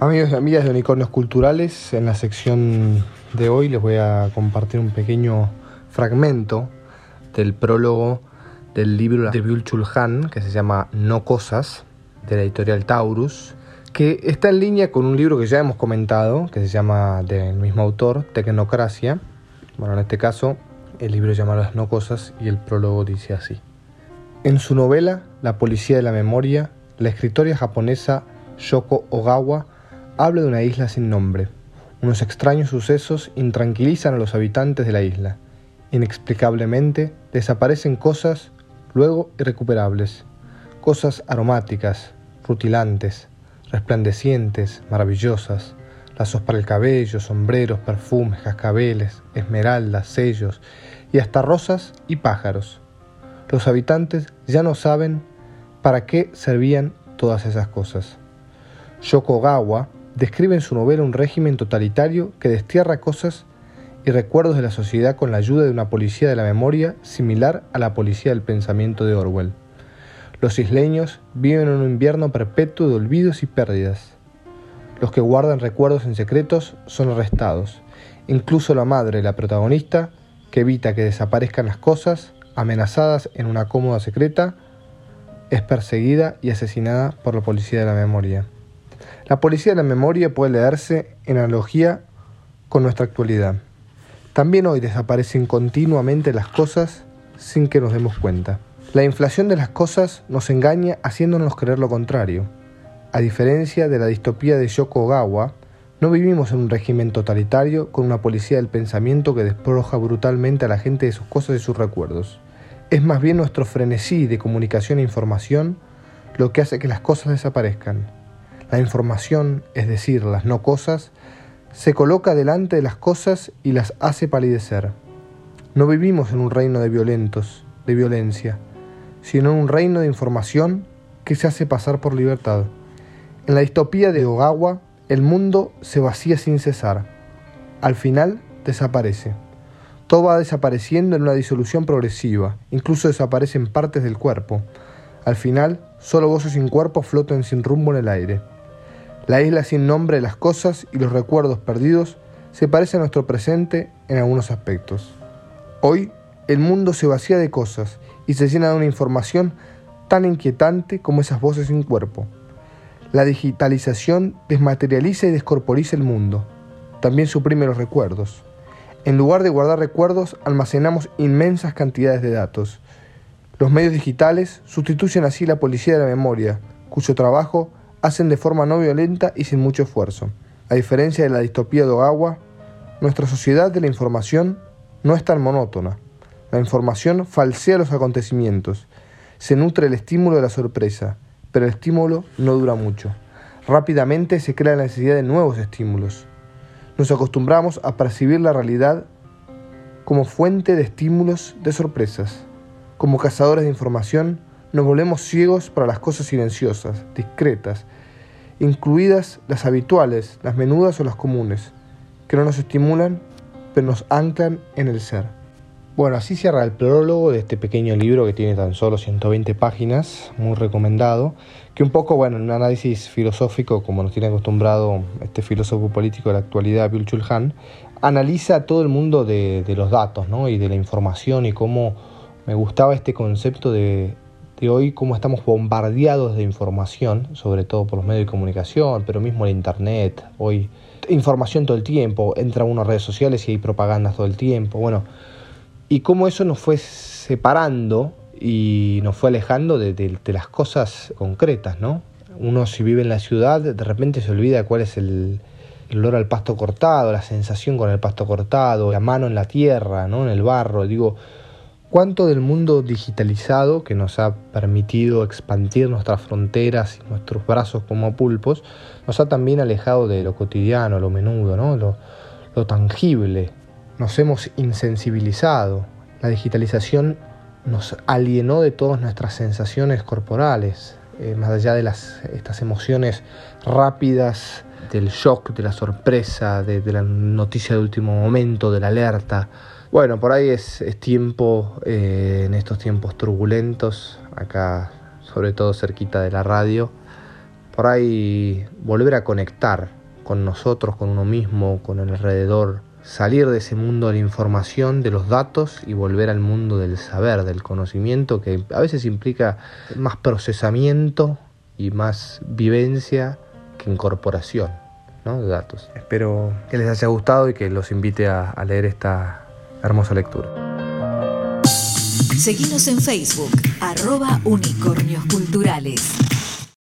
Amigos y amigas de Unicornios Culturales, en la sección de hoy les voy a compartir un pequeño fragmento del prólogo del libro de Byul Chulhan que se llama No Cosas, de la editorial Taurus, que está en línea con un libro que ya hemos comentado, que se llama del mismo autor, Tecnocracia. Bueno, en este caso, el libro se llama Las No Cosas y el prólogo dice así. En su novela La Policía de la Memoria, la escritora japonesa Shoko Ogawa habla de una isla sin nombre. Unos extraños sucesos intranquilizan a los habitantes de la isla. Inexplicablemente desaparecen cosas luego irrecuperables. Cosas aromáticas, rutilantes, resplandecientes, maravillosas. Lazos para el cabello, sombreros, perfumes, cascabeles, esmeraldas, sellos y hasta rosas y pájaros. Los habitantes ya no saben para qué servían todas esas cosas. Shokogawa describe en su novela un régimen totalitario que destierra cosas y recuerdos de la sociedad con la ayuda de una policía de la memoria similar a la policía del pensamiento de Orwell. Los isleños viven en un invierno perpetuo de olvidos y pérdidas. Los que guardan recuerdos en secretos son arrestados. Incluso la madre, la protagonista, que evita que desaparezcan las cosas, amenazadas en una cómoda secreta, es perseguida y asesinada por la policía de la memoria. La policía de la memoria puede leerse en analogía con nuestra actualidad. También hoy desaparecen continuamente las cosas sin que nos demos cuenta. La inflación de las cosas nos engaña haciéndonos creer lo contrario. A diferencia de la distopía de Yoko Ogawa, no vivimos en un régimen totalitario con una policía del pensamiento que despoja brutalmente a la gente de sus cosas y sus recuerdos. Es más bien nuestro frenesí de comunicación e información lo que hace que las cosas desaparezcan. La información, es decir, las no cosas, se coloca delante de las cosas y las hace palidecer. No vivimos en un reino de violentos, de violencia, sino en un reino de información que se hace pasar por libertad. En la distopía de Ogawa, el mundo se vacía sin cesar. Al final, desaparece. Todo va desapareciendo en una disolución progresiva, incluso desaparecen partes del cuerpo. Al final, solo voces sin cuerpo flotan sin rumbo en el aire. La isla sin nombre las cosas y los recuerdos perdidos se parece a nuestro presente en algunos aspectos. Hoy el mundo se vacía de cosas y se llena de una información tan inquietante como esas voces sin cuerpo. La digitalización desmaterializa y descorporiza el mundo. También suprime los recuerdos. En lugar de guardar recuerdos, almacenamos inmensas cantidades de datos. Los medios digitales sustituyen así la policía de la memoria, cuyo trabajo hacen de forma no violenta y sin mucho esfuerzo. A diferencia de la distopía de Ogawa, nuestra sociedad de la información no es tan monótona. La información falsea los acontecimientos, se nutre el estímulo de la sorpresa, pero el estímulo no dura mucho. Rápidamente se crea la necesidad de nuevos estímulos. Nos acostumbramos a percibir la realidad como fuente de estímulos de sorpresas. Como cazadores de información, nos volvemos ciegos para las cosas silenciosas, discretas, incluidas las habituales, las menudas o las comunes, que no nos estimulan, pero nos anclan en el ser. Bueno, así cierra el prólogo de este pequeño libro que tiene tan solo 120 páginas, muy recomendado, que un poco, bueno, en un análisis filosófico, como nos tiene acostumbrado este filósofo político de la actualidad, Bill Chulhan, analiza todo el mundo de, de los datos ¿no? y de la información y cómo me gustaba este concepto de de hoy cómo estamos bombardeados de información, sobre todo por los medios de comunicación, pero mismo el Internet, hoy información todo el tiempo, entra uno redes sociales y hay propagandas todo el tiempo, bueno, y cómo eso nos fue separando y nos fue alejando de, las cosas concretas, ¿no? Uno si vive en la ciudad, de repente se olvida cuál es el, el olor al pasto cortado, la sensación con el pasto cortado, la mano en la tierra, ¿no? En el barro, digo, ¿Cuánto del mundo digitalizado que nos ha permitido expandir nuestras fronteras y nuestros brazos como pulpos nos ha también alejado de lo cotidiano, lo menudo, ¿no? lo, tangible? Nos hemos insensibilizado. La digitalización nos alienó de todas nuestras sensaciones corporales, eh, más allá de las, estas emociones rápidas del shock, de la sorpresa, de, de la noticia de último momento, de la alerta bueno, por ahí es, tiempo, eh, en estos tiempos turbulentos, acá sobre todo cerquita de la radio, por ahí volver a conectar con nosotros, con uno mismo, con el alrededor, salir de ese mundo de la información, de los datos y volver al mundo del saber, del conocimiento, que a veces implica más procesamiento y más vivencia que incorporación de datos. Espero que les haya gustado y que los invite a, a leer esta hermosa lectura. Seguimos en Facebook, arroba unicornios culturales.